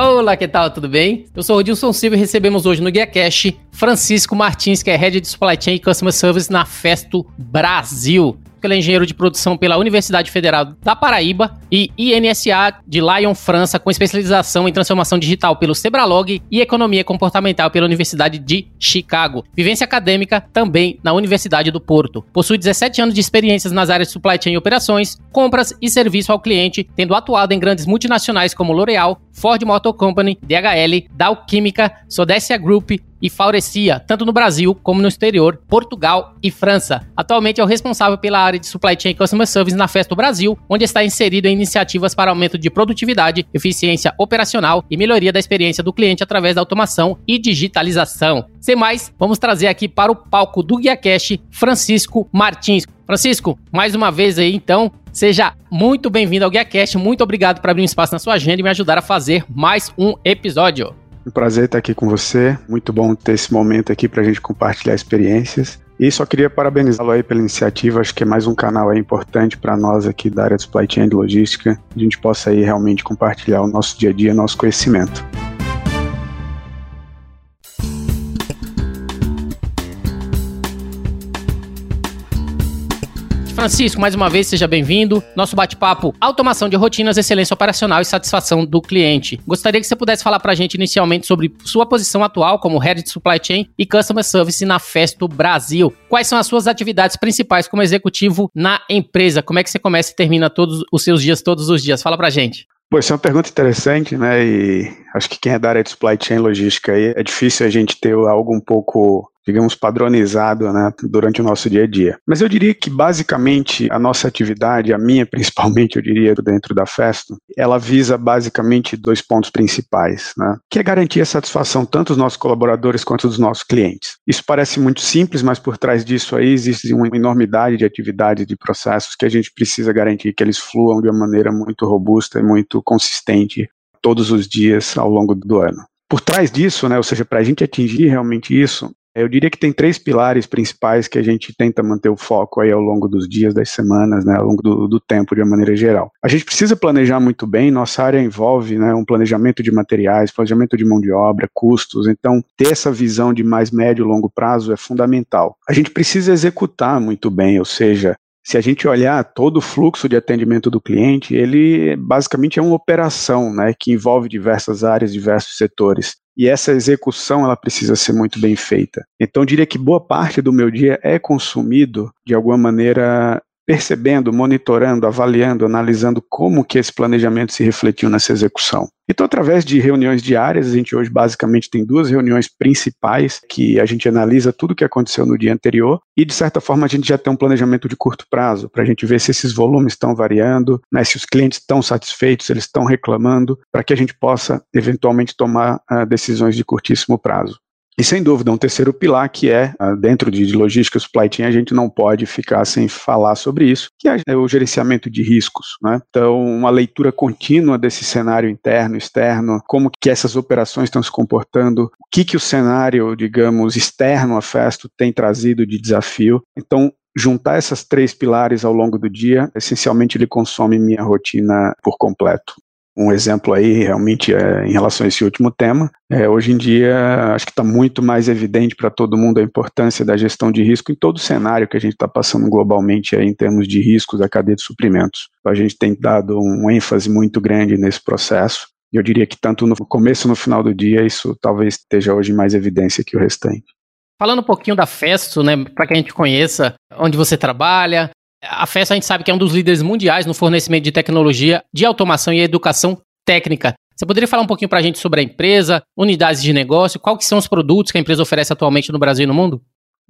Olá, que tal? Tudo bem? Eu sou o Dilson Silva e recebemos hoje no Guia Cash Francisco Martins, que é Head de Supply Chain e Customer Service na Festo Brasil ele é engenheiro de produção pela Universidade Federal da Paraíba e INSA de Lyon, França, com especialização em transformação digital pelo Sebralog e economia comportamental pela Universidade de Chicago. Vivência acadêmica também na Universidade do Porto. Possui 17 anos de experiências nas áreas de supply chain e operações, compras e serviço ao cliente, tendo atuado em grandes multinacionais como L'Oréal, Ford Motor Company, DHL, Dow Química, Sodexia Group, e Faurecia, tanto no Brasil como no exterior, Portugal e França. Atualmente é o responsável pela área de Supply Chain Customer Service na Festo Brasil, onde está inserido em iniciativas para aumento de produtividade, eficiência operacional e melhoria da experiência do cliente através da automação e digitalização. Sem mais, vamos trazer aqui para o palco do GuiaCast Francisco Martins. Francisco, mais uma vez aí então, seja muito bem-vindo ao GuiaCast, muito obrigado por abrir um espaço na sua agenda e me ajudar a fazer mais um episódio. Um prazer estar aqui com você. Muito bom ter esse momento aqui para a gente compartilhar experiências. E só queria parabenizá-lo aí pela iniciativa. Acho que é mais um canal aí importante para nós aqui da área de supply chain e logística. A gente possa aí realmente compartilhar o nosso dia a dia, nosso conhecimento. Francisco, mais uma vez, seja bem-vindo. Nosso bate-papo: automação de rotinas, excelência operacional e satisfação do cliente. Gostaria que você pudesse falar para a gente inicialmente sobre sua posição atual como Head de Supply Chain e Customer Service na Festo Brasil. Quais são as suas atividades principais como executivo na empresa? Como é que você começa e termina todos os seus dias, todos os dias? Fala para a gente. Pô, essa é uma pergunta interessante, né? E acho que quem é da área de supply chain logística aí, é difícil a gente ter algo um pouco digamos, padronizado né, durante o nosso dia a dia. Mas eu diria que, basicamente, a nossa atividade, a minha principalmente, eu diria, dentro da Festo, ela visa basicamente dois pontos principais, né, que é garantir a satisfação tanto dos nossos colaboradores quanto dos nossos clientes. Isso parece muito simples, mas por trás disso aí existe uma enormidade de atividades, de processos que a gente precisa garantir que eles fluam de uma maneira muito robusta e muito consistente todos os dias ao longo do ano. Por trás disso, né, ou seja, para a gente atingir realmente isso, eu diria que tem três pilares principais que a gente tenta manter o foco aí ao longo dos dias, das semanas, né, ao longo do, do tempo de uma maneira geral. A gente precisa planejar muito bem, nossa área envolve né, um planejamento de materiais, planejamento de mão de obra, custos, então ter essa visão de mais médio e longo prazo é fundamental. A gente precisa executar muito bem, ou seja, se a gente olhar todo o fluxo de atendimento do cliente, ele basicamente é uma operação, né, que envolve diversas áreas, diversos setores e essa execução ela precisa ser muito bem feita. Então, diria que boa parte do meu dia é consumido de alguma maneira percebendo, monitorando, avaliando, analisando como que esse planejamento se refletiu nessa execução. Então, através de reuniões diárias, a gente hoje basicamente tem duas reuniões principais que a gente analisa tudo o que aconteceu no dia anterior e, de certa forma, a gente já tem um planejamento de curto prazo para a gente ver se esses volumes estão variando, né, se os clientes estão satisfeitos, eles estão reclamando, para que a gente possa eventualmente tomar uh, decisões de curtíssimo prazo. E sem dúvida, um terceiro pilar que é, ah, dentro de logística supply chain, a gente não pode ficar sem falar sobre isso, que é o gerenciamento de riscos. Né? Então, uma leitura contínua desse cenário interno, externo, como que essas operações estão se comportando, o que, que o cenário, digamos, externo a Festo tem trazido de desafio. Então, juntar essas três pilares ao longo do dia, essencialmente ele consome minha rotina por completo um exemplo aí realmente é, em relação a esse último tema. É, hoje em dia, acho que está muito mais evidente para todo mundo a importância da gestão de risco em todo o cenário que a gente está passando globalmente aí, em termos de riscos da cadeia de suprimentos. A gente tem dado um ênfase muito grande nesse processo. E eu diria que tanto no começo e no final do dia, isso talvez esteja hoje mais evidência que o restante. Falando um pouquinho da Festo, né, para que a gente conheça onde você trabalha, a festa a gente sabe que é um dos líderes mundiais no fornecimento de tecnologia, de automação e educação técnica. Você poderia falar um pouquinho para a gente sobre a empresa, unidades de negócio, quais são os produtos que a empresa oferece atualmente no Brasil e no mundo?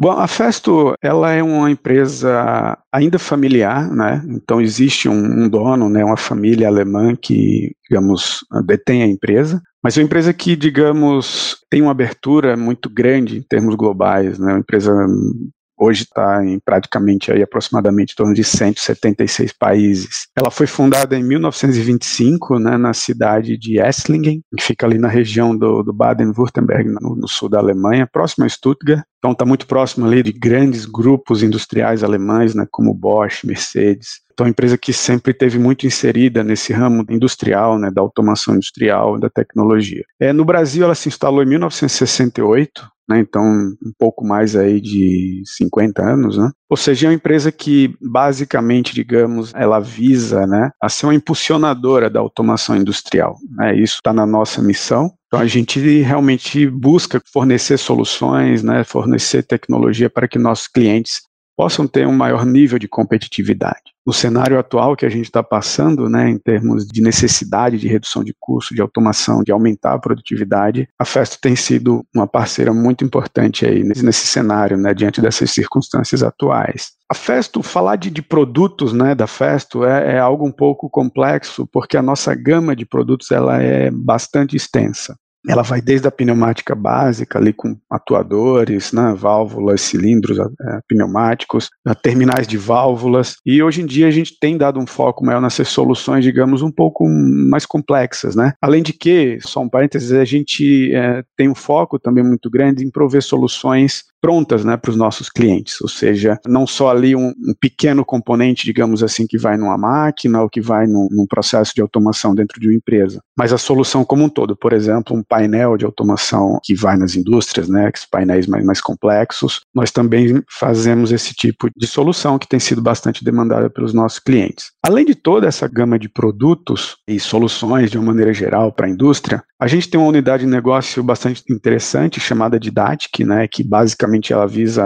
Bom, a Festo, ela é uma empresa ainda familiar, né? Então existe um, um, dono, né? Uma família alemã que, digamos, detém a empresa. Mas é uma empresa que, digamos, tem uma abertura muito grande em termos globais, né? Uma empresa Hoje está em praticamente aí aproximadamente em torno de 176 países. Ela foi fundada em 1925, né, na cidade de Esslingen, que fica ali na região do, do Baden-Württemberg, no, no, sul da Alemanha, próximo a Stuttgart. Então está muito próximo ali de grandes grupos industriais alemães, né, como Bosch, Mercedes. Então, é uma empresa que sempre teve muito inserida nesse ramo industrial, né, da automação industrial, da tecnologia. É, no Brasil, ela se instalou em 1968, né, então um pouco mais aí de 50 anos, né? Ou seja, é uma empresa que basicamente, digamos, ela visa, né, a ser uma impulsionadora da automação industrial. Né? Isso está na nossa missão. Então a gente realmente busca fornecer soluções, né, fornecer tecnologia para que nossos clientes possam ter um maior nível de competitividade. No cenário atual que a gente está passando, né, em termos de necessidade de redução de custo, de automação, de aumentar a produtividade, a Festo tem sido uma parceira muito importante aí nesse cenário, né, diante dessas circunstâncias atuais. A Festo, falar de, de produtos né, da Festo é, é algo um pouco complexo, porque a nossa gama de produtos ela é bastante extensa. Ela vai desde a pneumática básica, ali com atuadores, né, válvulas, cilindros é, pneumáticos, terminais de válvulas, e hoje em dia a gente tem dado um foco maior nessas soluções, digamos, um pouco mais complexas. Né? Além de que, só um parênteses, a gente é, tem um foco também muito grande em prover soluções prontas né, para os nossos clientes, ou seja, não só ali um, um, pequeno componente, digamos assim, que vai numa máquina ou que vai num, num, processo de automação dentro de uma empresa, mas a solução como um todo, por exemplo, um painel de automação que vai nas indústrias, né, esses painéis mais, mais complexos, nós também fazemos esse tipo de solução que tem sido bastante demandada pelos nossos clientes. Além de toda essa gama de produtos e soluções de uma maneira geral para a indústria, a gente tem uma unidade de negócio bastante interessante chamada Didatic, né, que basicamente ela visa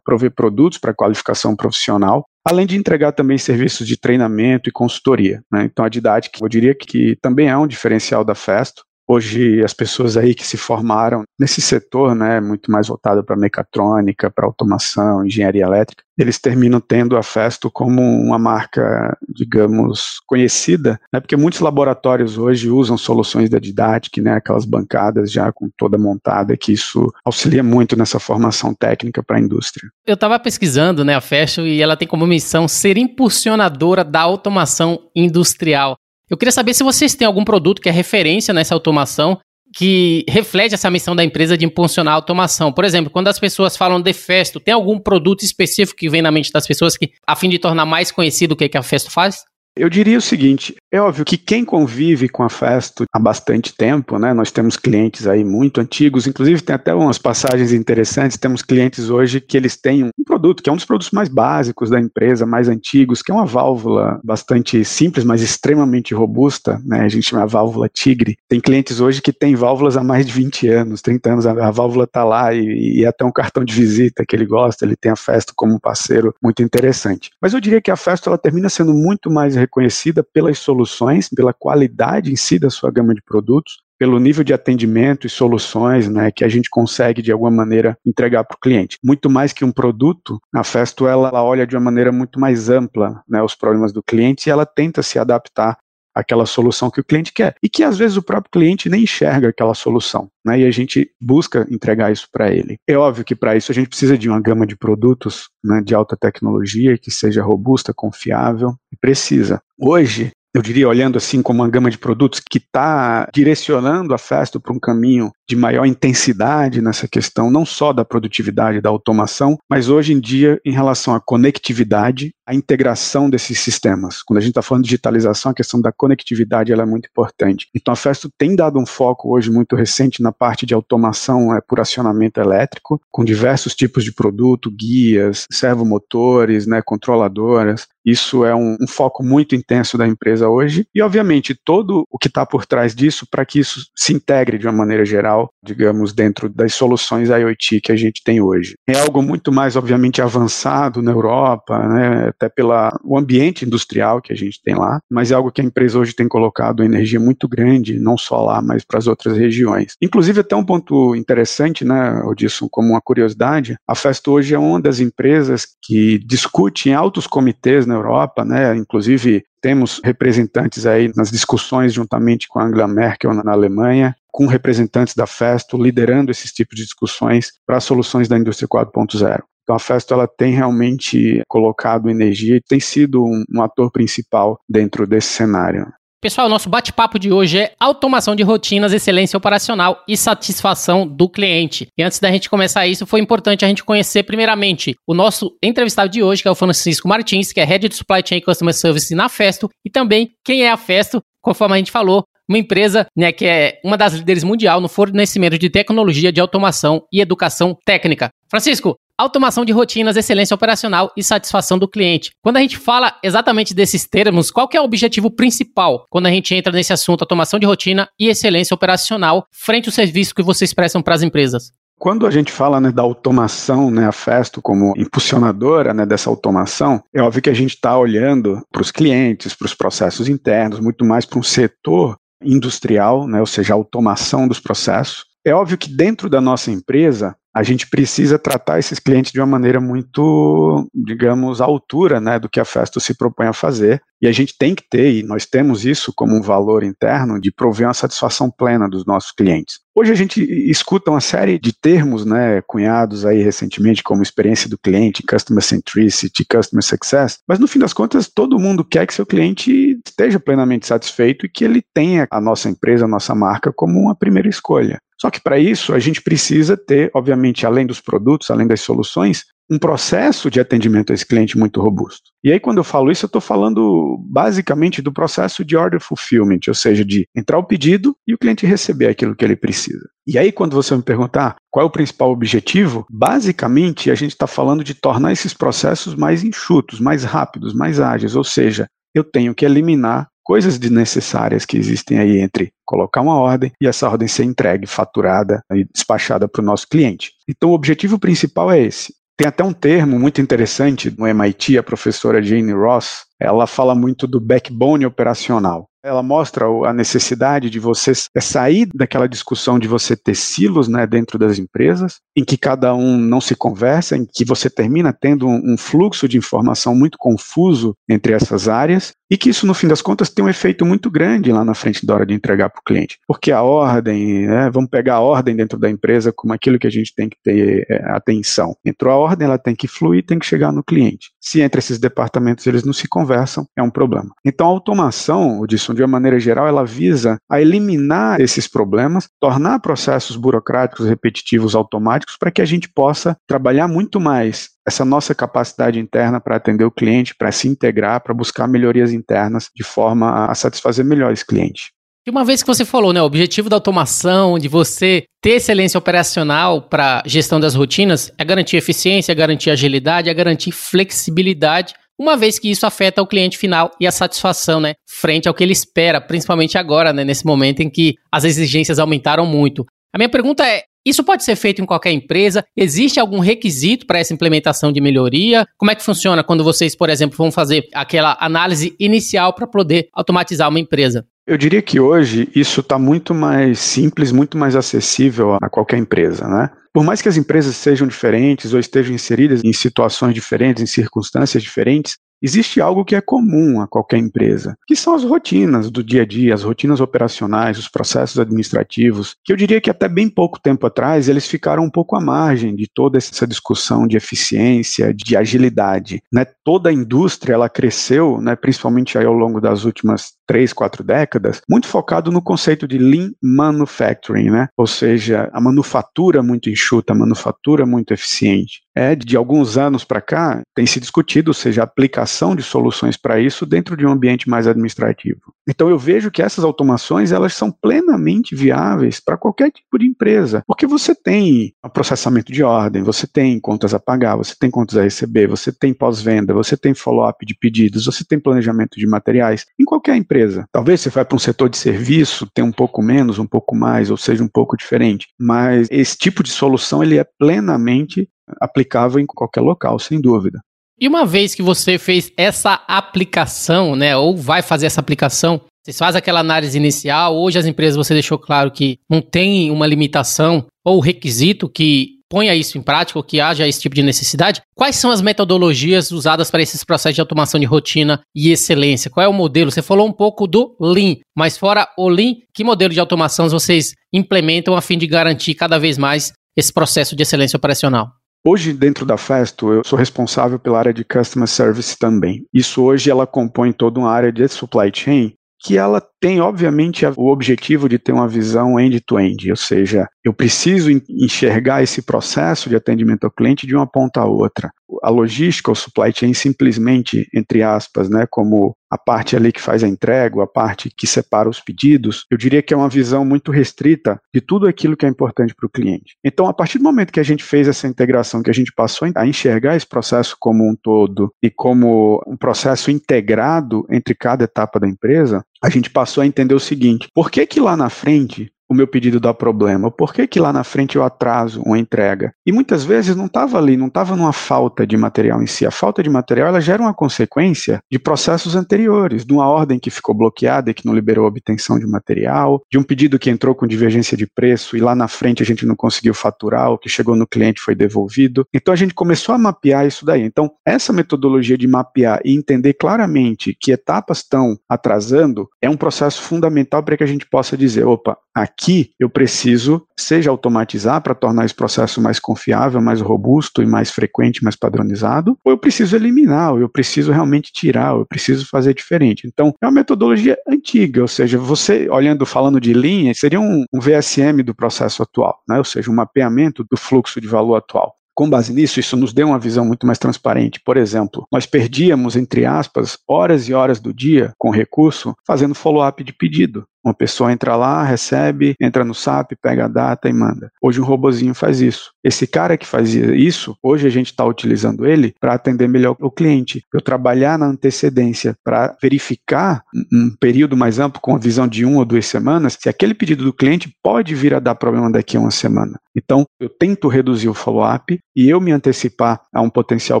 prover produtos para qualificação profissional, além de entregar também serviços de treinamento e consultoria. Né. Então a Didatic, eu diria que também é um diferencial da Festo, Hoje, as pessoas aí que se formaram nesse setor, né, muito mais voltado para mecatrônica, para automação, engenharia elétrica, eles terminam tendo a Festo como uma marca, digamos, conhecida, né, porque muitos laboratórios hoje usam soluções da Didatic, né, aquelas bancadas já com toda montada, que isso auxilia muito nessa formação técnica para a indústria. Eu estava pesquisando né, a Festo e ela tem como missão ser impulsionadora da automação industrial. Eu queria saber se vocês têm algum produto que é referência nessa automação que reflete essa missão da empresa de impulsionar a automação. Por exemplo, quando as pessoas falam de Festo, tem algum produto específico que vem na mente das pessoas que, a fim de tornar mais conhecido o que, que a Festo faz? Eu diria o seguinte, é óbvio que quem convive com a Festo há bastante tempo, né? Nós temos clientes aí muito antigos, inclusive tem até umas passagens interessantes. Temos clientes hoje que eles têm um produto que é um dos produtos mais básicos da empresa, mais antigos, que é uma válvula bastante simples, mas extremamente robusta, né? A gente chama a válvula Tigre. Tem clientes hoje que têm válvulas há mais de 20 anos, 30 anos, a, válvula está lá e, e é até um cartão de visita que ele gosta, ele tem a Festo como um parceiro muito interessante. Mas eu diria que a Festo ela termina sendo muito mais reconhecida pelas soluções, pela qualidade em si da sua gama de produtos, pelo nível de atendimento e soluções né, que a gente consegue de alguma maneira entregar para o cliente. Muito mais que um produto, a Festo ela, ela, olha de uma maneira muito mais ampla né, os problemas do cliente e ela tenta se adaptar àquela solução que o cliente quer e que às vezes o próprio cliente nem enxerga aquela solução, né, e a gente busca entregar isso para ele. É óbvio que para isso a gente precisa de uma gama de produtos né, de alta tecnologia que seja robusta, confiável e precisa. Hoje eu diria, olhando assim como uma gama de produtos que está direcionando a Festo para um caminho de maior intensidade nessa questão, não só da produtividade, da automação, mas hoje em dia em relação à conectividade, a integração desses sistemas. Quando a gente está falando de digitalização, a questão da conectividade ela é muito importante. Então a Festo tem dado um foco hoje muito recente na parte de automação é, por acionamento elétrico, com diversos tipos de produto, guias, servomotores, né, controladoras. Isso é um, um foco muito intenso da empresa hoje e, obviamente, todo o que está por trás disso para que isso se integre de uma maneira geral, digamos, dentro das soluções IoT que a gente tem hoje. É algo muito mais, obviamente, avançado na Europa, né? Até pelo ambiente industrial que a gente tem lá, mas é algo que a empresa hoje tem colocado energia muito grande, não só lá, mas para as outras regiões. Inclusive, até um ponto interessante, né, Odilson, como uma curiosidade, a Festo hoje é uma das empresas que discute em altos comitês na Europa, né, inclusive temos representantes aí nas discussões juntamente com a Angela Merkel na Alemanha, com representantes da Festo liderando esses tipos de discussões para soluções da indústria 4.0. Então a Festo ela tem realmente colocado energia e tem sido um, um ator principal dentro desse cenário. Pessoal, nosso bate-papo de hoje é automação de rotinas, excelência operacional e satisfação do cliente. E antes da gente começar isso, foi importante a gente conhecer primeiramente o nosso entrevistado de hoje, que é o Francisco Martins, que é Head de Supply Chain Customer Service na Festo, e também quem é a Festo, conforme a gente falou, uma empresa né, que é uma das líderes mundial no fornecimento de tecnologia de automação e educação técnica. Francisco, automação de rotinas, excelência operacional e satisfação do cliente. Quando a gente fala exatamente desses termos, qual é o objetivo principal quando a gente entra nesse assunto automação de rotina e excelência operacional frente ao serviço que vocês prestam para as empresas? Quando a gente fala né, da automação, né, a Festo como impulsionadora né, dessa automação, é óbvio que a gente está olhando para os clientes, para os processos internos, muito mais para um setor industrial, né, ou seja, a automação dos processos. É óbvio que dentro da nossa empresa, a gente precisa tratar esses clientes de uma maneira muito, digamos, à altura né, do que a Festo se propõe a fazer. E a gente tem que ter, e nós temos isso como um valor interno, de prover uma satisfação plena dos nossos clientes. Hoje a gente escuta uma série de termos né, cunhados aí recentemente, como experiência do cliente, customer centricity, customer success, mas no fim das contas todo mundo quer que seu cliente esteja plenamente satisfeito e que ele tenha a nossa empresa, a nossa marca como uma primeira escolha. Só que para isso a gente precisa ter, obviamente, além dos produtos, além das soluções, um processo de atendimento a esse cliente muito robusto. E aí, quando eu falo isso, eu estou falando basicamente do processo de order fulfillment, ou seja, de entrar o pedido e o cliente receber aquilo que ele precisa. E aí, quando você me perguntar qual é o principal objetivo, basicamente a gente está falando de tornar esses processos mais enxutos, mais rápidos, mais ágeis, ou seja, eu tenho que eliminar coisas desnecessárias que existem aí entre colocar uma ordem e essa ordem ser entregue, faturada e despachada para o nosso cliente. Então, o objetivo principal é esse: tem até um termo muito interessante no MIT, a professora Jane Ross, ela fala muito do backbone operacional. Ela mostra a necessidade de você é sair daquela discussão de você ter silos né, dentro das empresas, em que cada um não se conversa, em que você termina tendo um, fluxo de informação muito confuso entre essas áreas, e que isso, no fim das contas, tem um efeito muito grande lá na frente da hora de entregar para o cliente. Porque a ordem, né, vamos pegar a ordem dentro da empresa como aquilo que a gente tem que ter é, atenção. Entrou a ordem, ela tem que fluir, tem que chegar no cliente. Se entre esses departamentos eles não se conversam, é um problema. Então, a automação, disso de uma maneira geral, ela visa a eliminar esses problemas, tornar processos burocráticos repetitivos automáticos para que a gente possa trabalhar muito mais essa nossa capacidade interna para atender o cliente, para se integrar, para buscar melhorias internas de forma a satisfazer melhor esse cliente. E uma vez que você falou, né, o objetivo da automação, de você ter excelência operacional para gestão das rotinas, é garantir eficiência, é garantir agilidade, é garantir flexibilidade, uma vez que isso afeta o cliente final e a satisfação, né, frente ao que ele espera, principalmente agora, né, nesse momento em que as exigências aumentaram muito. A minha pergunta é: isso pode ser feito em qualquer empresa? Existe algum requisito para essa implementação de melhoria? Como é que funciona quando vocês, por exemplo, vão fazer aquela análise inicial para poder automatizar uma empresa? Eu diria que hoje isso está muito mais simples, muito mais acessível a qualquer empresa, né? Por mais que as empresas sejam diferentes ou estejam inseridas em situações diferentes, em circunstâncias diferentes, Existe algo que é comum a qualquer empresa, que são as rotinas do dia a dia, as rotinas operacionais, os processos administrativos, que eu diria que até bem pouco tempo atrás eles ficaram um pouco à margem de toda essa discussão de eficiência, de agilidade. Né? Toda a indústria ela cresceu, né, principalmente ao longo das últimas três, quatro décadas, muito focado no conceito de lean manufacturing, né? ou seja, a manufatura muito enxuta, a manufatura muito eficiente é de alguns anos para cá tem se discutido, ou seja, a aplicação de soluções para isso dentro de um ambiente mais administrativo. Então eu vejo que essas automações elas são plenamente viáveis para qualquer tipo de empresa, porque você tem processamento de ordem, você tem contas a pagar, você tem contas a receber, você tem pós-venda, você tem follow-up de pedidos, você tem planejamento de materiais em qualquer empresa. Talvez você vá para um setor de serviço, tem um pouco menos, um pouco mais, ou seja, um pouco diferente, mas esse tipo de solução ele é plenamente aplicável em qualquer local, sem dúvida. E uma vez que você fez essa aplicação, né, ou vai fazer essa aplicação, vocês fazem aquela análise inicial, hoje as empresas você deixou claro que não tem uma limitação ou requisito que ponha isso em prática ou que haja esse tipo de necessidade. Quais são as metodologias usadas para esses processos de automação de rotina e excelência? Qual é o modelo? Você falou um pouco do Lean, mas fora o Lean, que modelo de automação vocês implementam a fim de garantir cada vez mais esse processo de excelência operacional? Hoje, dentro da Festo, eu sou responsável pela área de Customer Service também. Isso hoje ela compõe toda uma área de supply chain que ela tem, obviamente, o objetivo de ter uma visão end-to-end, -end, ou seja, eu preciso enxergar esse processo de atendimento ao cliente de uma ponta a outra. A logística, o supply chain, simplesmente, entre aspas, né, como a parte ali que faz a entrega, a parte que separa os pedidos, eu diria que é uma visão muito restrita de tudo aquilo que é importante para o cliente. Então, a partir do momento que a gente fez essa integração, que a gente passou a enxergar esse processo como um todo e como um processo integrado entre cada etapa da empresa, a gente passou a entender o seguinte: por que que lá na frente o meu pedido dá problema? Por que, que lá na frente eu atraso uma entrega? E muitas vezes não estava ali, não estava numa falta de material em si. A falta de material ela gera uma consequência de processos anteriores, de uma ordem que ficou bloqueada e que não liberou a obtenção de material, de um pedido que entrou com divergência de preço e lá na frente a gente não conseguiu faturar, o que chegou no cliente foi devolvido. Então a gente começou a mapear isso daí. Então, essa metodologia de mapear e entender claramente que etapas estão atrasando é um processo fundamental para que a gente possa dizer, opa, Aqui eu preciso, seja automatizar para tornar esse processo mais confiável, mais robusto e mais frequente, mais padronizado, ou eu preciso eliminar, ou eu preciso realmente tirar, ou eu preciso fazer diferente. Então, é uma metodologia antiga, ou seja, você olhando, falando de linha, seria um, um VSM do processo atual, né? ou seja, um mapeamento do fluxo de valor atual. Com base nisso, isso nos deu uma visão muito mais transparente. Por exemplo, nós perdíamos, entre aspas, horas e horas do dia com recurso fazendo follow-up de pedido. Uma pessoa entra lá, recebe, entra no SAP, pega a data e manda. Hoje um robozinho faz isso. Esse cara que fazia isso, hoje a gente está utilizando ele para atender melhor o cliente. Eu trabalhar na antecedência para verificar um período mais amplo, com a visão de uma ou duas semanas, se aquele pedido do cliente pode vir a dar problema daqui a uma semana. Então, eu tento reduzir o follow-up e eu me antecipar a um potencial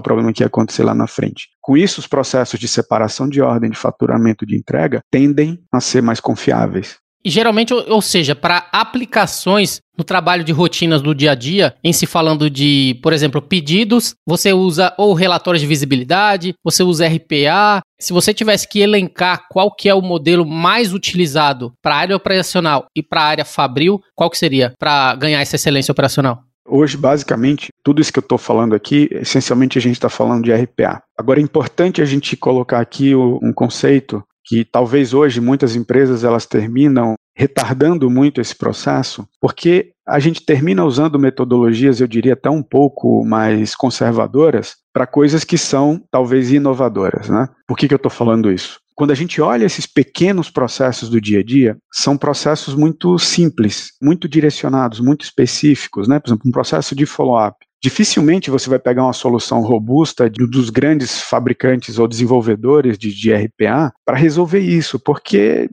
problema que ia acontecer lá na frente. Com isso, os processos de separação de ordem, de faturamento de entrega tendem a ser mais confiáveis. E geralmente, ou seja, para aplicações no trabalho de rotinas do dia a dia, em se falando de, por exemplo, pedidos, você usa ou relatórios de visibilidade, você usa RPA. Se você tivesse que elencar qual que é o modelo mais utilizado para a área operacional e para a área fabril, qual que seria para ganhar essa excelência operacional? Hoje, basicamente, tudo isso que eu estou falando aqui, essencialmente a gente está falando de RPA. Agora é importante a gente colocar aqui um conceito que talvez hoje muitas empresas elas terminam retardando muito esse processo, porque a gente termina usando metodologias, eu diria até um pouco mais conservadoras, para coisas que são talvez inovadoras. Né? Por que, que eu estou falando isso? Quando a gente olha esses pequenos processos do dia a dia, são processos muito simples, muito direcionados, muito específicos, né? Por exemplo, um processo de follow-up. Dificilmente você vai pegar uma solução robusta de, dos grandes fabricantes ou desenvolvedores de, de RPA para resolver isso, porque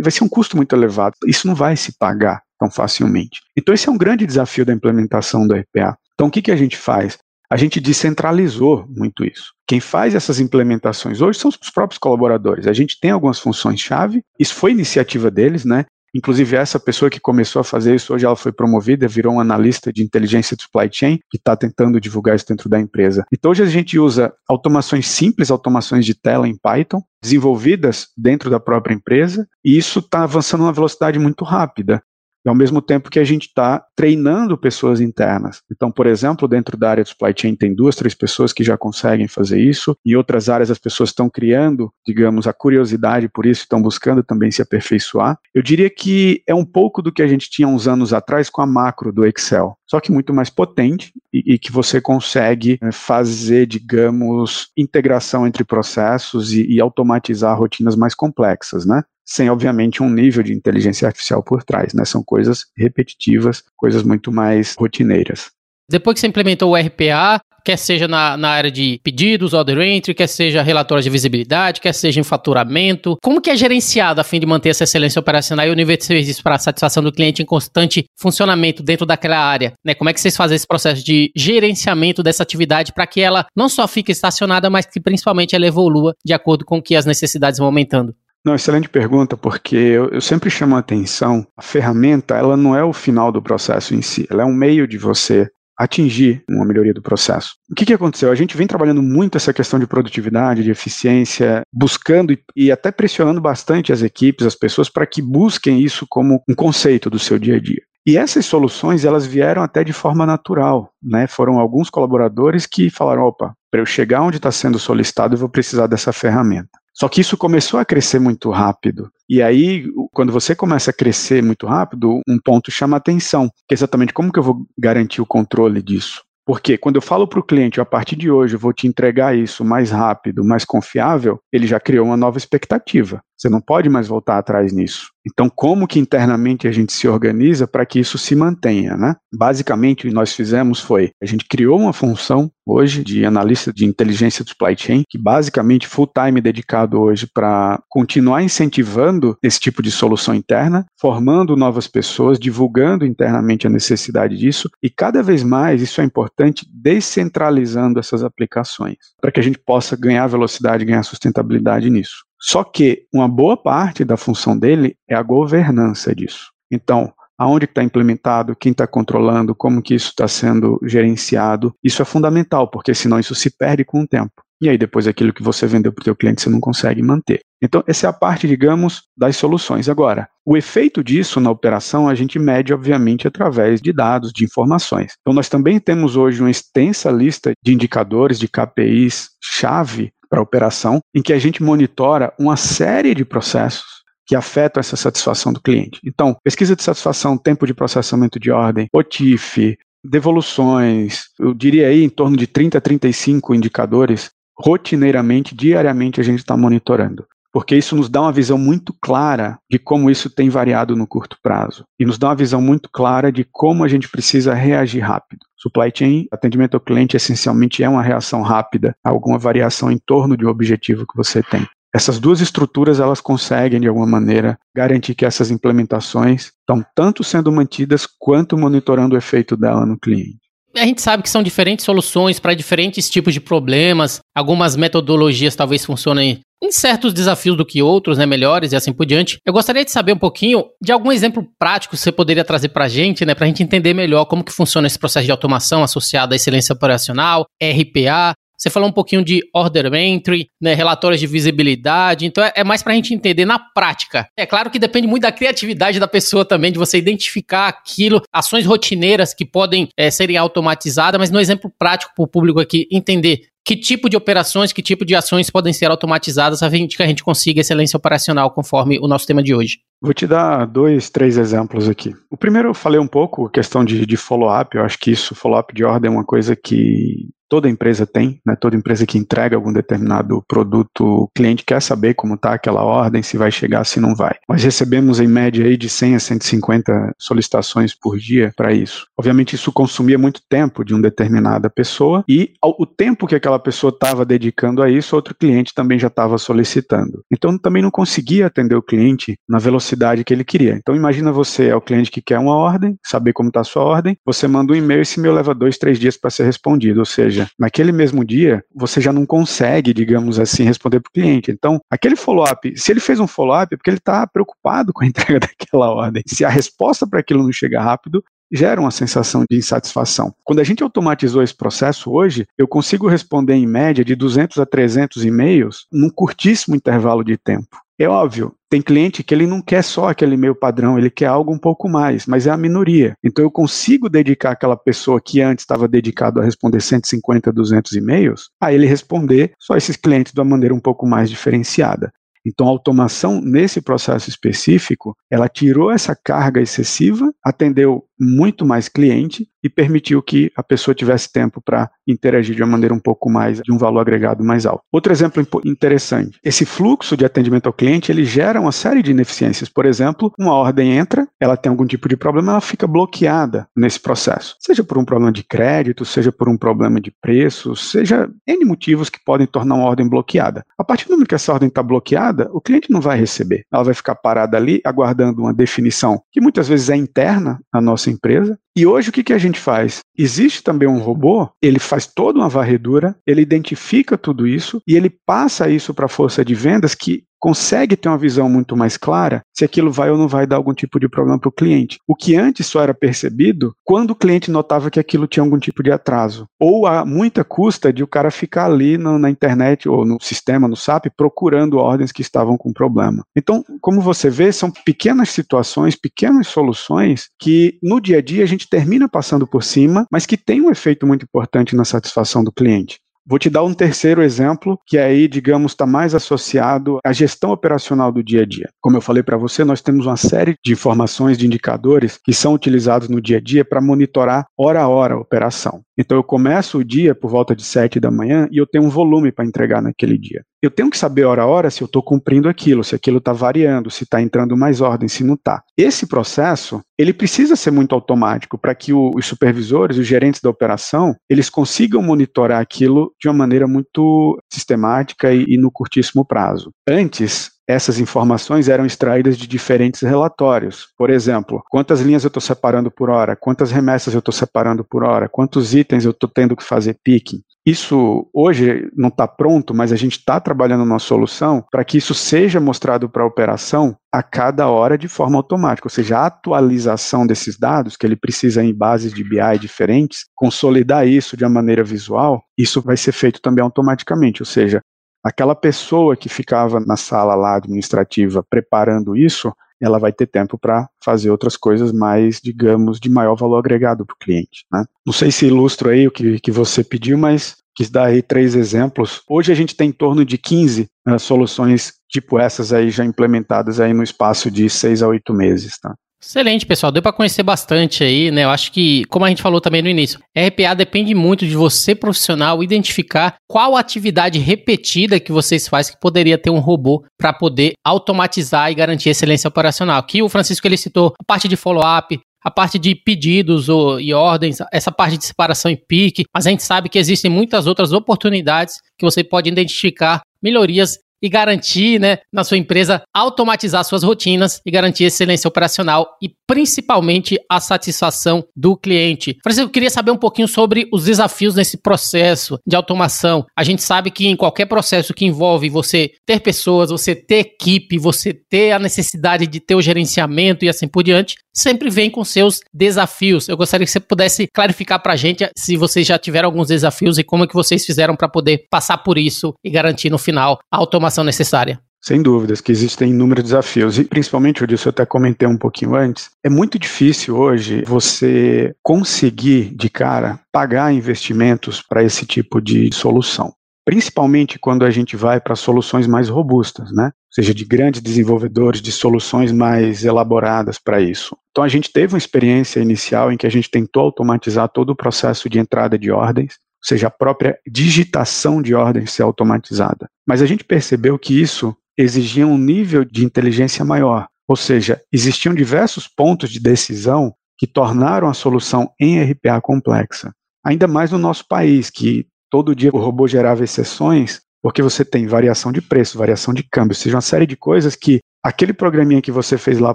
vai ser um custo muito elevado. Isso não vai se pagar tão facilmente. Então, esse é um grande desafio da implementação do RPA. Então, o que, que a gente faz? a gente descentralizou muito isso. Quem faz essas implementações hoje são os próprios colaboradores. A gente tem algumas funções-chave, isso foi iniciativa deles, né? Inclusive, essa pessoa que começou a fazer isso hoje, ela foi promovida, virou um analista de inteligência de supply chain, que está tentando divulgar isso dentro da empresa. Então, hoje a gente usa automações simples, automações de tela em Python, desenvolvidas dentro da própria empresa, e isso está avançando uma velocidade muito rápida e ao mesmo tempo que a gente está treinando pessoas internas. Então, por exemplo, dentro da área de supply chain tem duas, três pessoas que já conseguem fazer isso, em outras áreas as pessoas estão criando, digamos, a curiosidade por isso, estão buscando também se aperfeiçoar. Eu diria que é um pouco do que a gente tinha uns anos atrás com a macro do Excel, só que muito mais potente e, e que você consegue eh, fazer, digamos, integração entre processos e, e automatizar rotinas mais complexas, né? Sem, obviamente, um nível de inteligência artificial por trás, né? São coisas repetitivas, coisas muito mais rotineiras. Depois que você implementou o RPA, quer seja na, na área de pedidos, order entry, quer seja relatórios de visibilidade, quer seja em faturamento. Como que é gerenciado a fim de manter essa excelência operacional e o nível de serviço para a satisfação do cliente em constante funcionamento dentro daquela área? Né? Como é que vocês fazem esse processo de gerenciamento dessa atividade para que ela não só fique estacionada, mas que principalmente ela evolua de acordo com que as necessidades vão aumentando? Não, excelente pergunta, porque eu, eu, sempre chamo a atenção, a ferramenta, ela não é o final do processo em si, ela é um meio de você atingir uma melhoria do processo. O que, que aconteceu? A gente vem trabalhando muito essa questão de produtividade, de eficiência, buscando e, e até pressionando bastante as equipes, as pessoas, para que busquem isso como um conceito do seu dia a dia. E essas soluções, elas vieram até de forma natural, né? Foram alguns colaboradores que falaram, opa, para eu chegar onde está sendo solicitado, eu vou precisar dessa ferramenta. Só que isso começou a crescer muito rápido. E aí, quando você começa a crescer muito rápido, um ponto chama atenção, que é exatamente como que eu vou garantir o controle disso. Porque quando eu falo para o cliente, a partir de hoje eu vou te entregar isso mais rápido, mais confiável, ele já criou uma nova expectativa. Você não pode mais voltar atrás nisso. Então, como que internamente a gente se organiza para que isso se mantenha, né? Basicamente, o que nós fizemos foi, a gente criou uma função hoje de analista de inteligência do supply chain, que basicamente full time dedicado hoje para continuar incentivando esse tipo de solução interna, formando novas pessoas, divulgando internamente a necessidade disso e cada vez mais, isso é importante, descentralizando essas aplicações, para que a gente possa ganhar velocidade, ganhar sustentabilidade nisso. Só que uma boa parte da função dele é a governança disso. Então, aonde está implementado, quem está controlando, como que isso está sendo gerenciado, isso é fundamental, porque senão isso se perde com o tempo. E aí depois aquilo que você vendeu para o teu cliente você não consegue manter. Então essa é a parte, digamos, das soluções. Agora, o efeito disso na operação a gente mede obviamente através de dados, de informações. Então nós também temos hoje uma extensa lista de indicadores, de KPIs chave para a operação, em que a gente monitora uma série de processos que afetam essa satisfação do cliente. Então, pesquisa de satisfação, tempo de processamento de ordem, OTIF, devoluções, eu diria aí em torno de 30 a 35 indicadores, rotineiramente, diariamente a gente está monitorando. Porque isso nos dá uma visão muito clara de como isso tem variado no curto prazo. E nos dá uma visão muito clara de como a gente precisa reagir rápido. Supply chain, atendimento ao cliente, essencialmente é uma reação rápida a alguma variação em torno de um objetivo que você tem. Essas duas estruturas elas conseguem de alguma maneira garantir que essas implementações estão tanto sendo mantidas quanto monitorando o efeito dela no cliente. A gente sabe que são diferentes soluções para diferentes tipos de problemas. Algumas metodologias talvez funcionem em certos desafios do que outros, né, melhores e assim por diante. Eu gostaria de saber um pouquinho de algum exemplo prático que você poderia trazer para a gente, né, para a gente entender melhor como que funciona esse processo de automação associado à excelência operacional, RPA. Você falou um pouquinho de order entry, né, relatórios de visibilidade, então é, é mais para a gente entender na prática. É claro que depende muito da criatividade da pessoa também, de você identificar aquilo, ações rotineiras que podem é, serem automatizadas, mas no exemplo prático para o público aqui entender que tipo de operações, que tipo de ações podem ser automatizadas a fim de que a gente consiga excelência operacional conforme o nosso tema de hoje? Vou te dar dois, três exemplos aqui. O primeiro eu falei um pouco, questão de, de follow-up, eu acho que isso, follow-up de ordem é uma coisa que toda empresa tem, né? toda empresa que entrega algum determinado produto, o cliente quer saber como está aquela ordem, se vai chegar, se não vai. Nós recebemos em média aí de 100 a 150 solicitações por dia para isso. Obviamente isso consumia muito tempo de uma determinada pessoa e o tempo que aquela pessoa estava dedicando a isso, outro cliente também já estava solicitando. Então também não conseguia atender o cliente na velocidade que ele queria. Então imagina você é o cliente que quer uma ordem, saber como está a sua ordem, você manda um e-mail e esse e-mail leva dois, três dias para ser respondido, ou seja, naquele mesmo dia, você já não consegue, digamos assim, responder para o cliente. Então, aquele follow-up, se ele fez um follow-up, é porque ele está preocupado com a entrega daquela ordem. Se a resposta para aquilo não chega rápido, gera uma sensação de insatisfação. Quando a gente automatizou esse processo hoje, eu consigo responder em média de 200 a 300 e-mails num curtíssimo intervalo de tempo. É óbvio, tem cliente que ele não quer só aquele e-mail padrão, ele quer algo um pouco mais, mas é a minoria. Então eu consigo dedicar aquela pessoa que antes estava dedicado a responder 150, 200 e-mails, a ele responder só esses clientes de uma maneira um pouco mais diferenciada. Então, a automação nesse processo específico, ela tirou essa carga excessiva, atendeu muito mais cliente e permitiu que a pessoa tivesse tempo para interagir de uma maneira um pouco mais, de um valor agregado mais alto. Outro exemplo interessante, esse fluxo de atendimento ao cliente, ele gera uma série de ineficiências. Por exemplo, uma ordem entra, ela tem algum tipo de problema, ela fica bloqueada nesse processo. Seja por um problema de crédito, seja por um problema de preço, seja N motivos que podem tornar uma ordem bloqueada. A partir do momento que essa ordem está bloqueada, o cliente não vai receber. Ela vai ficar parada ali, aguardando uma definição que muitas vezes é interna à nossa empresa, e hoje o que, que a gente faz? Existe também um robô, ele faz toda uma varredura, ele identifica tudo isso e ele passa isso para a força de vendas que consegue ter uma visão muito mais clara se aquilo vai ou não vai dar algum tipo de problema para o cliente. O que antes só era percebido quando o cliente notava que aquilo tinha algum tipo de atraso. Ou a muita custa de o cara ficar ali no, na internet ou no sistema, no SAP, procurando ordens que estavam com problema. Então, como você vê, são pequenas situações, pequenas soluções que no dia a dia a gente termina passando por cima, mas que tem um efeito muito importante na satisfação do cliente. Vou te dar um terceiro exemplo, que aí, digamos, está mais associado à gestão operacional do dia a dia. Como eu falei para você, nós temos uma série de informações, de indicadores que são utilizados no dia a dia para monitorar hora a hora a operação. Então eu começo o dia por volta de 7 da manhã e eu tenho um volume para entregar naquele dia. Eu tenho que saber hora a hora se eu estou cumprindo aquilo, se aquilo está variando, se está entrando mais ordem, se não está. Esse processo ele precisa ser muito automático para que o, os supervisores, os gerentes da operação, eles consigam monitorar aquilo de uma maneira muito sistemática e, e no curtíssimo prazo. Antes, essas informações eram extraídas de diferentes relatórios. Por exemplo, quantas linhas eu estou separando por hora, quantas remessas eu estou separando por hora, quantos itens eu estou tendo que fazer picking. Isso hoje não está pronto, mas a gente está trabalhando numa solução para que isso seja mostrado para a operação a cada hora de forma automática, ou seja, a atualização desses dados, que ele precisa em bases de BI diferentes, consolidar isso de uma maneira visual, isso vai ser feito também automaticamente, ou seja, aquela pessoa que ficava na sala lá administrativa preparando isso, ela vai ter tempo para fazer outras coisas mais, digamos, de maior valor agregado para o cliente. Né? Não sei se ilustro aí o que, que você pediu, mas quis dar aí três exemplos. Hoje a gente tem em torno de 15 uh, eh, soluções tipo essas aí já implementadas aí no espaço de seis a oito meses. Tá? Excelente, pessoal. Deu para conhecer bastante aí, né? Eu acho que, como a gente falou também no início, RPA depende muito de você, profissional, identificar qual atividade repetida que vocês fazem que poderia ter um robô para poder automatizar e garantir excelência operacional. Aqui o Francisco ele citou a parte de follow-up, a parte de pedidos ou, e ordens, essa parte de separação e pique, mas a gente sabe que existem muitas outras oportunidades que você pode identificar melhorias e garantir, né, na sua empresa, automatizar suas rotinas e garantir excelência operacional e principalmente a satisfação do cliente. Francisco, eu queria saber um pouquinho sobre os desafios nesse processo de automação. A gente sabe que em qualquer processo que envolve você ter pessoas, você ter equipe, você ter a necessidade de ter o gerenciamento e assim por diante, sempre vem com seus desafios. Eu gostaria que você pudesse clarificar para a gente se vocês já tiveram alguns desafios e como é que vocês fizeram para poder passar por isso e garantir no final a automação necessária. Sem dúvidas que existem inúmeros desafios e principalmente, eu disse, eu até comentei um pouquinho antes, é muito difícil hoje você conseguir de cara pagar investimentos para esse tipo de solução principalmente quando a gente vai para soluções mais robustas, né? Ou seja, de grandes desenvolvedores, de soluções mais elaboradas para isso. Então a gente teve uma experiência inicial em que a gente tentou automatizar todo o processo de entrada de ordens, ou seja, a própria digitação de ordens ser automatizada. Mas a gente percebeu que isso exigia um nível de inteligência maior, ou seja, existiam diversos pontos de decisão que tornaram a solução em RPA complexa. Ainda mais no nosso país, que todo dia o robô gerava exceções, porque você tem variação de preço, variação de câmbio, ou seja, uma série de coisas que aquele programinha que você fez lá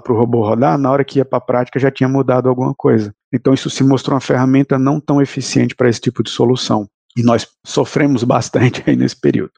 para o robô rodar, na hora que ia para a prática já tinha mudado alguma coisa. Então isso se mostrou uma ferramenta não tão eficiente para esse tipo de solução. E nós sofremos bastante aí nesse período.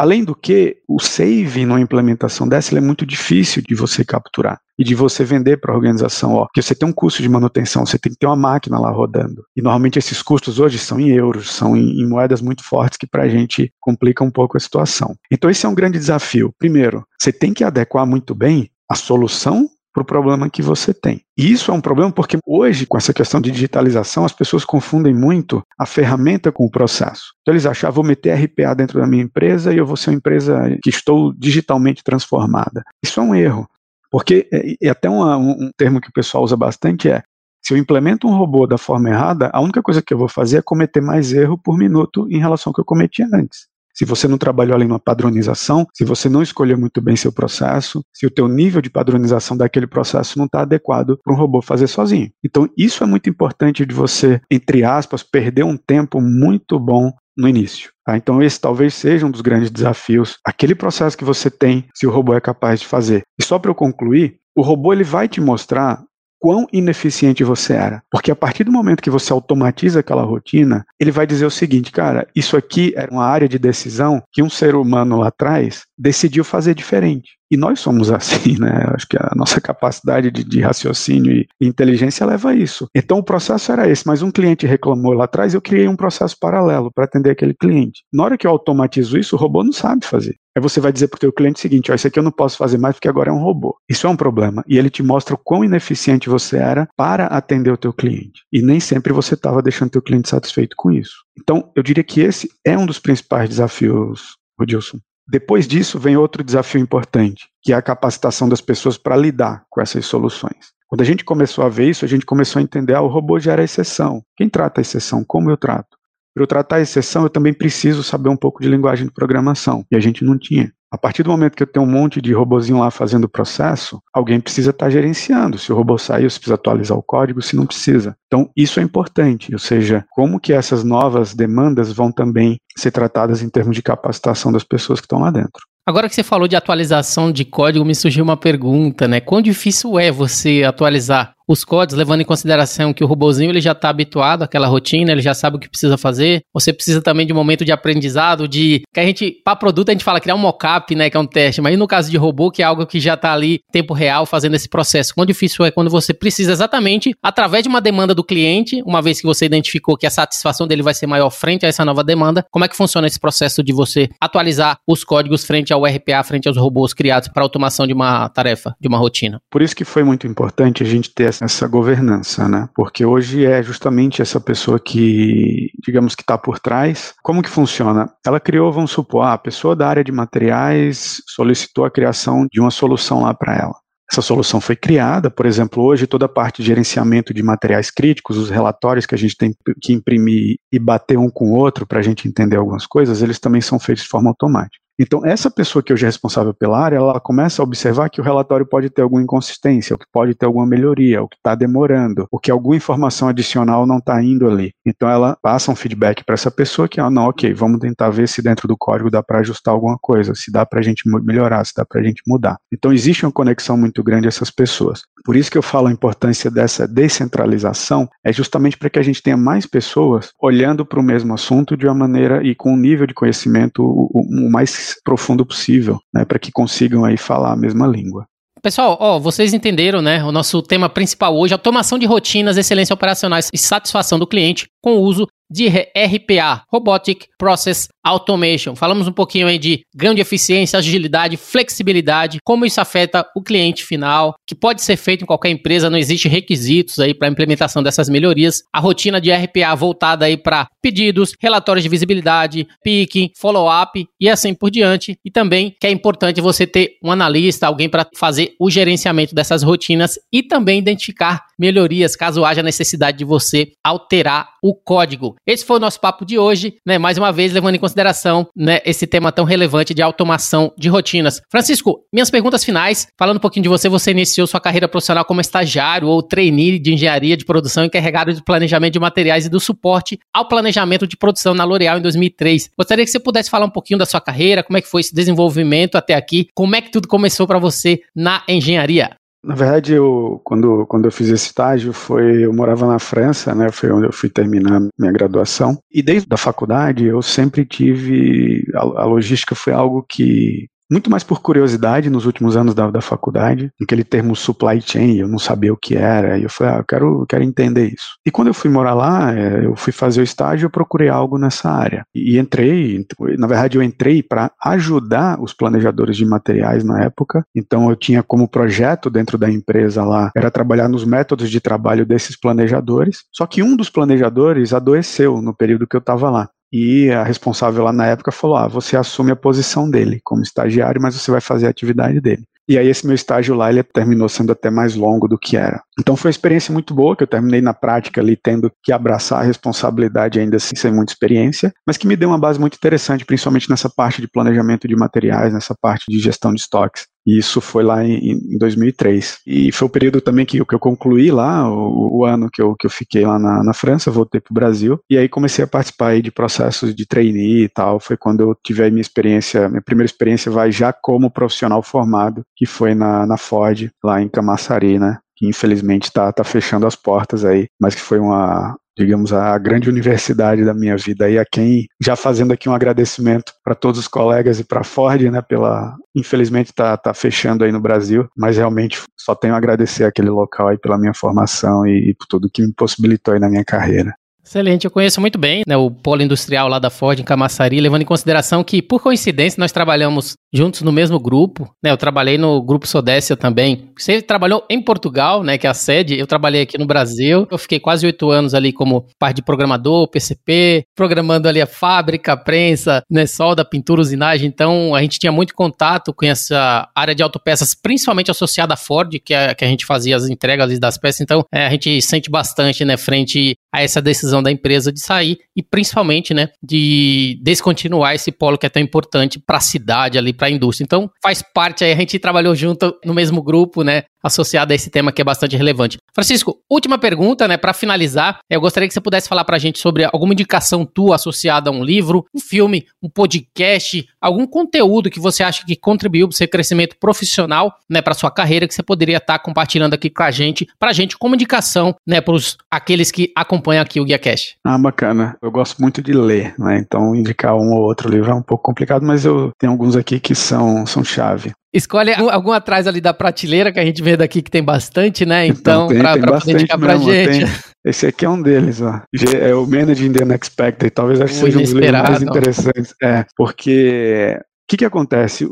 Além do que, o save numa implementação dessa é muito difícil de você capturar e de você vender para a organização. Ó, porque você tem um custo de manutenção, você tem que ter uma máquina lá rodando. E normalmente esses custos hoje são em euros, são em, em moedas muito fortes que para a gente complica um pouco a situação. Então esse é um grande desafio. Primeiro, você tem que adequar muito bem a solução para o problema que você tem. E isso é um problema porque hoje, com essa questão de digitalização, as pessoas confundem muito a ferramenta com o processo. Então eles acham, ah, vou meter RPA dentro da minha empresa e eu vou ser uma empresa que estou digitalmente transformada. Isso é um erro. Porque, e até uma, um termo que o pessoal usa bastante é, Se eu implemento um robô da forma errada, a única coisa que eu vou fazer é cometer mais erro por minuto em relação ao que eu cometia antes. Se você não trabalhou ali numa padronização, se você não escolheu muito bem seu processo, se o teu nível de padronização daquele processo não está adequado para um robô fazer sozinho. Então, isso é muito importante de você, entre aspas, perder um tempo muito bom no início. Tá? Então, esse talvez seja um dos grandes desafios. Aquele processo que você tem, se o robô é capaz de fazer. E só para eu concluir, o robô ele vai te mostrar quão ineficiente você era. Porque a partir do momento que você automatiza aquela rotina, ele vai dizer o seguinte, cara, isso aqui era uma área de decisão que um ser humano lá atrás decidiu fazer diferente. E nós somos assim, né? Acho que a nossa capacidade de, de, raciocínio e inteligência leva a isso. Então o processo era esse, mas um cliente reclamou lá atrás, eu criei um processo paralelo para atender aquele cliente. Na hora que eu automatizo isso, o robô não sabe fazer. Aí você vai dizer para o teu cliente o seguinte, ó, isso aqui eu não posso fazer mais porque agora é um robô. Isso é um problema. E ele te mostra o quão ineficiente você era para atender o teu cliente. E nem sempre você estava deixando o teu cliente satisfeito com isso. Então, eu diria que esse é um dos principais desafios, Rodilson. Depois disso vem outro desafio importante, que é a capacitação das pessoas para lidar com essas soluções. Quando a gente começou a ver isso, a gente começou a entender, ah, o robô já era exceção. Quem trata a exceção? Como eu trato? Para eu tratar a exceção, eu também preciso saber um pouco de linguagem de programação, e a gente não tinha. A partir do momento que eu tenho um monte de robozinho lá fazendo o processo, alguém precisa estar tá gerenciando. Se o robô saiu, se precisa atualizar o código, se não precisa. Então, isso é importante, ou seja, como que essas novas demandas vão também ser tratadas em termos de capacitação das pessoas que estão lá dentro. Agora que você falou de atualização de código, me surgiu uma pergunta, né? Quão difícil é você atualizar os códigos, levando em consideração que o robozinho ele já está habituado àquela rotina, ele já sabe o que precisa fazer. Você precisa também de um momento de aprendizado, de que a gente, para produto, a gente fala criar um mockup, né, que é um teste, mas no caso de robô, que é algo que já está ali tempo real fazendo esse processo. Quão difícil é quando você precisa exatamente, através de uma demanda do cliente, uma vez que você identificou que a satisfação dele vai ser maior frente a essa nova demanda, como é que funciona esse processo de você atualizar os códigos frente ao RPA, frente aos robôs criados para automação de uma tarefa, de uma rotina? Por isso que foi muito importante a gente ter essa governança, né? Porque hoje é justamente essa pessoa que, digamos que está por trás. Como que funciona? Ela criou, vamos supor, a pessoa da área de materiais solicitou a criação de uma solução lá para ela. Essa solução foi criada, por exemplo, hoje toda a parte de gerenciamento de materiais críticos, os relatórios que a gente tem que imprimir e bater um com o outro para a gente entender algumas coisas, eles também são feitos de forma automática. Então, essa pessoa que hoje é responsável pela área, ela começa a observar que o relatório pode ter alguma inconsistência, ou que pode ter alguma melhoria, ou que está demorando, ou que alguma informação adicional não está indo ali. Então, ela passa um feedback para essa pessoa que, ah, não, ok, vamos tentar ver se dentro do código dá para ajustar alguma coisa, se dá para a gente melhorar, se dá para a gente mudar. Então, existe uma conexão muito grande essas pessoas. Por isso que eu falo a importância dessa descentralização, é justamente para que a gente tenha mais pessoas olhando para o mesmo assunto de uma maneira e com um nível de conhecimento o, o mais profundo possível, né, para que consigam aí falar a mesma língua. Pessoal, ó, vocês entenderam, né? O nosso tema principal hoje, automação de rotinas, excelência operacionais e satisfação do cliente com o uso de RPA, Robotic Process Automation. Falamos um pouquinho aí de ganho de eficiência, agilidade, flexibilidade, como isso afeta o cliente final, que pode ser feito em qualquer empresa, não existe requisitos aí para implementação dessas melhorias. A rotina de RPA voltada aí para pedidos, relatórios de visibilidade, picking, follow-up e assim por diante. E também que é importante você ter um analista, alguém para fazer o gerenciamento dessas rotinas e também identificar melhorias caso haja necessidade de você alterar o código. Esse foi o nosso papo de hoje, né? Mais uma vez levando em consideração, né, esse tema tão relevante de automação de rotinas. Francisco, minhas perguntas finais, falando um pouquinho de você, você iniciou sua carreira profissional como estagiário ou trainee de engenharia de produção encarregado de planejamento de materiais e do suporte ao planejamento de produção na L'Oréal em 2003. Gostaria que você pudesse falar um pouquinho da sua carreira, como é que foi esse desenvolvimento até aqui, como é que tudo começou para você na engenharia? Na verdade, eu, quando, quando eu fiz esse estágio, foi, eu morava na França, né, foi onde eu fui terminar minha graduação. E desde a faculdade, eu sempre tive, a, a logística foi algo que muito mais por curiosidade nos últimos anos da, da faculdade, aquele termo supply chain, eu não sabia o que era, e eu falei, ah, eu quero, quero entender isso. E quando eu fui morar lá, é, eu fui fazer o estágio, eu procurei algo nessa área. E entrei, na verdade eu entrei para ajudar os planejadores de materiais na época, então eu tinha como projeto dentro da empresa lá, era trabalhar nos métodos de trabalho desses planejadores, só que um dos planejadores adoeceu no período que eu estava lá. E a responsável lá na época falou: ah, você assume a posição dele como estagiário, mas você vai fazer a atividade dele. E aí esse meu estágio lá, ele terminou sendo até mais longo do que era. Então foi uma experiência muito boa, que eu terminei na prática ali, tendo que abraçar a responsabilidade ainda assim, sem muita experiência, mas que me deu uma base muito interessante, principalmente nessa parte de planejamento de materiais, nessa parte de gestão de estoques. E isso foi lá em, em 2003. E foi o período também que, que eu concluí lá, o, o, ano que eu, que eu fiquei lá na, na França, voltei para o Brasil. E aí comecei a participar de processos de trainee e tal. Foi quando eu tive a minha experiência, minha primeira experiência vai já como profissional formado, que foi na, na Ford, lá em Camaçari, né? que infelizmente está tá fechando as portas aí, mas que foi uma, digamos, a grande universidade da minha vida e a quem, já fazendo aqui um agradecimento para todos os colegas e para a Ford, né, pela, infelizmente está tá fechando aí no Brasil, mas realmente só tenho a agradecer aquele local aí pela minha formação e, e por tudo que me possibilitou aí na minha carreira. Excelente, eu conheço muito bem né, o polo industrial lá da Ford em Camaçari, levando em consideração que, por coincidência, nós trabalhamos juntos no mesmo grupo. Né, eu trabalhei no grupo Sodécia também. Você trabalhou em Portugal, né, que é a sede, eu trabalhei aqui no Brasil. Eu fiquei quase oito anos ali como parte de programador, PCP, programando ali a fábrica, a prensa, né, solda, pintura, usinagem. Então, a gente tinha muito contato com essa área de autopeças, principalmente associada à Ford, que, é, que a gente fazia as entregas das peças. Então, é, a gente sente bastante, né, frente a essa decisão da empresa de sair e principalmente, né, de descontinuar esse polo que é tão importante para a cidade ali, para a indústria. Então, faz parte aí, a gente trabalhou junto no mesmo grupo, né, associado a esse tema que é bastante relevante. Francisco, última pergunta, né, para finalizar, eu gostaria que você pudesse falar para a gente sobre alguma indicação tua associada a um livro, um filme, um podcast, algum conteúdo que você acha que contribuiu para o seu crescimento profissional, né, para sua carreira que você poderia estar tá compartilhando aqui com a gente, para a gente como indicação, né, para aqueles que acompanham aqui o Guia Cash. Ah, bacana. Eu gosto muito de ler, né? Então indicar um ou outro livro é um pouco complicado, mas eu tenho alguns aqui que são são chave. Escolhe algum atrás ali da prateleira que a gente vê daqui que tem bastante, né? Então, então para poder indicar pra mesmo, gente. Tem. Esse aqui é um deles, ó. É o Managing the Unexpected. Talvez acho que seja um dos livros mais interessantes. É, porque o que, que acontece?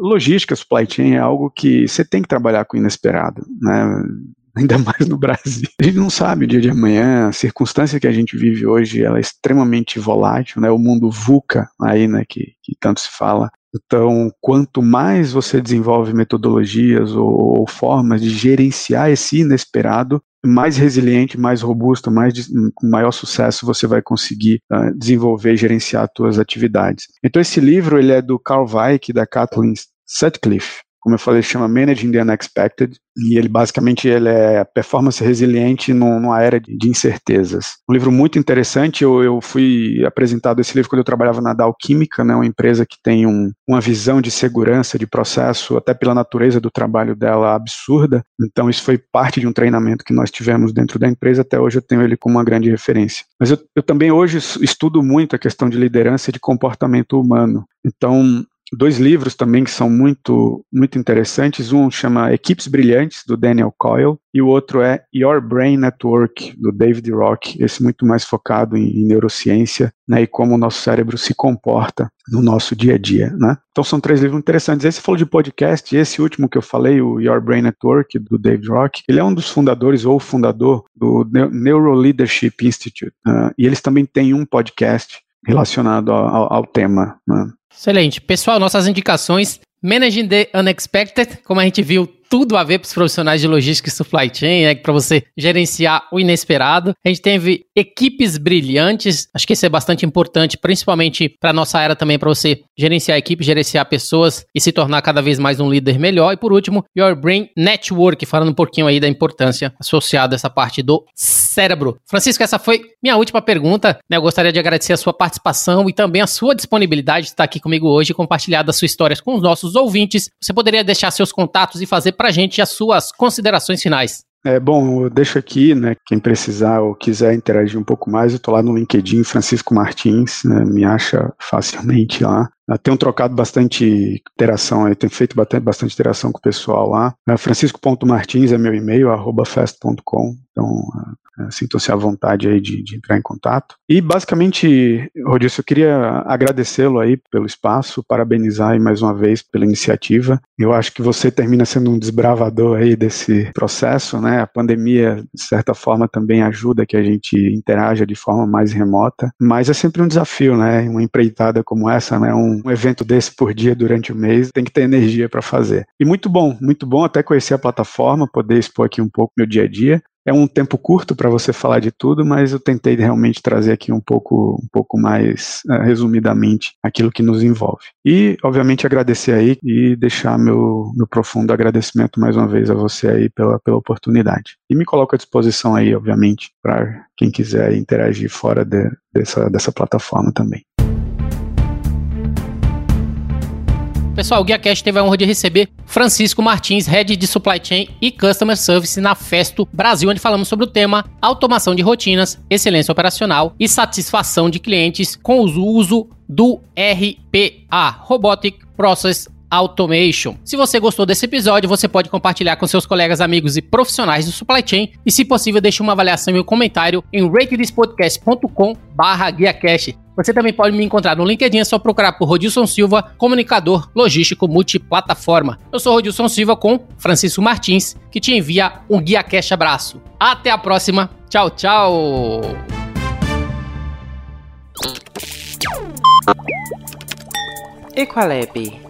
Logística, supply chain é algo que você tem que trabalhar com inesperado, né? Ainda mais no Brasil. A gente não sabe o dia de amanhã, a circunstância que a gente vive hoje, ela é extremamente volátil, né? O mundo VUCA aí, né, que, que tanto se fala, então, quanto mais você desenvolve metodologias ou, ou formas de gerenciar esse inesperado, mais resiliente, mais robusto, mais com maior sucesso você vai conseguir uh, desenvolver e gerenciar suas atividades. Então esse livro ele é do Carl Weick da Kathleen Sutcliffe como eu falei, chama Managing the Unexpected, e ele basicamente ele é performance resiliente numa era de, incertezas. Um livro muito interessante, eu, eu, fui apresentado esse livro quando eu trabalhava na Dow Química, né, uma empresa que tem um, uma visão de segurança de processo, até pela natureza do trabalho dela, absurda, então isso foi parte de um treinamento que nós tivemos dentro da empresa, até hoje eu tenho ele como uma grande referência. Mas eu, eu também hoje estudo muito a questão de liderança e de comportamento humano, então dois livros também que são muito, muito interessantes. Um chama Equipes Brilhantes, do Daniel Coyle, e o outro é Your Brain Network, do David Rock, esse muito mais focado em, em neurociência né, e como o nosso cérebro se comporta no nosso dia a dia. Né? Então são três livros interessantes. Esse falou de podcast, e esse último que eu falei, o Your Brain Network, do David Rock, ele é um dos fundadores ou fundador do Neuro Leadership Institute. Uh, e eles também têm um podcast relacionado ao, ao tema. Né? Excelente. Pessoal, nossas indicações. Managing the Unexpected, como a gente viu, tudo a ver para os profissionais de logística e supply chain, né, para você gerenciar o inesperado. A gente teve equipes brilhantes, acho que isso é bastante importante, principalmente para nossa era também, para você gerenciar equipes, gerenciar pessoas e se tornar cada vez mais um líder melhor. E por último, Your Brain Network, falando um pouquinho aí da importância associada a essa parte do cérebro. Francisco, essa foi minha última pergunta. Né? Eu gostaria de agradecer a sua participação e também a sua disponibilidade de estar aqui comigo hoje e compartilhar das suas histórias com os nossos ouvintes. Você poderia deixar seus contatos e fazer para a gente as suas considerações finais. É, bom, eu deixo aqui, né, quem precisar ou quiser interagir um pouco mais, eu estou lá no LinkedIn, Francisco Martins, né, me acha facilmente lá. Eu tenho trocado bastante interação, tenho feito bastante, interação com o pessoal lá. É, Francisco.martins é meu e-mail, arroba fest.com, então é, sintam-se à vontade aí de, de, entrar em contato. E basicamente, Rodício, eu queria agradecê-lo aí pelo espaço, parabenizar aí mais uma vez pela iniciativa. Eu acho que você termina sendo um desbravador aí desse processo, né? A pandemia, de certa forma, também ajuda que a gente interaja de forma mais remota, mas é sempre um desafio, né? Uma empreitada como essa, né? Um, um, evento desse por dia durante o mês, tem que ter energia para fazer. E muito bom, muito bom até conhecer a plataforma, poder expor aqui um pouco meu dia a dia. É um tempo curto para você falar de tudo, mas eu tentei realmente trazer aqui um pouco, um pouco mais uh, resumidamente aquilo que nos envolve. E, obviamente, agradecer aí e deixar meu, meu profundo agradecimento mais uma vez a você aí pela, pela oportunidade. E me coloco à disposição aí, obviamente, para quem quiser interagir fora de, dessa, dessa plataforma também. Pessoal, o GuiaCast teve a honra de receber Francisco Martins, Head de Supply Chain e Customer Service na Festo Brasil, onde falamos sobre o tema automação de rotinas, excelência operacional e satisfação de clientes com o uso do RPA, Robotic Process Automation. Se você gostou desse episódio, você pode compartilhar com seus colegas, amigos e profissionais do supply chain e, se possível, deixe uma avaliação e um comentário em ratedspodcast.com/guiacast. Você também pode me encontrar no LinkedIn, é só procurar por Rodilson Silva, comunicador logístico multiplataforma. Eu sou Rodilson Silva com Francisco Martins, que te envia um Guia Cash abraço. Até a próxima. Tchau, tchau. Equalab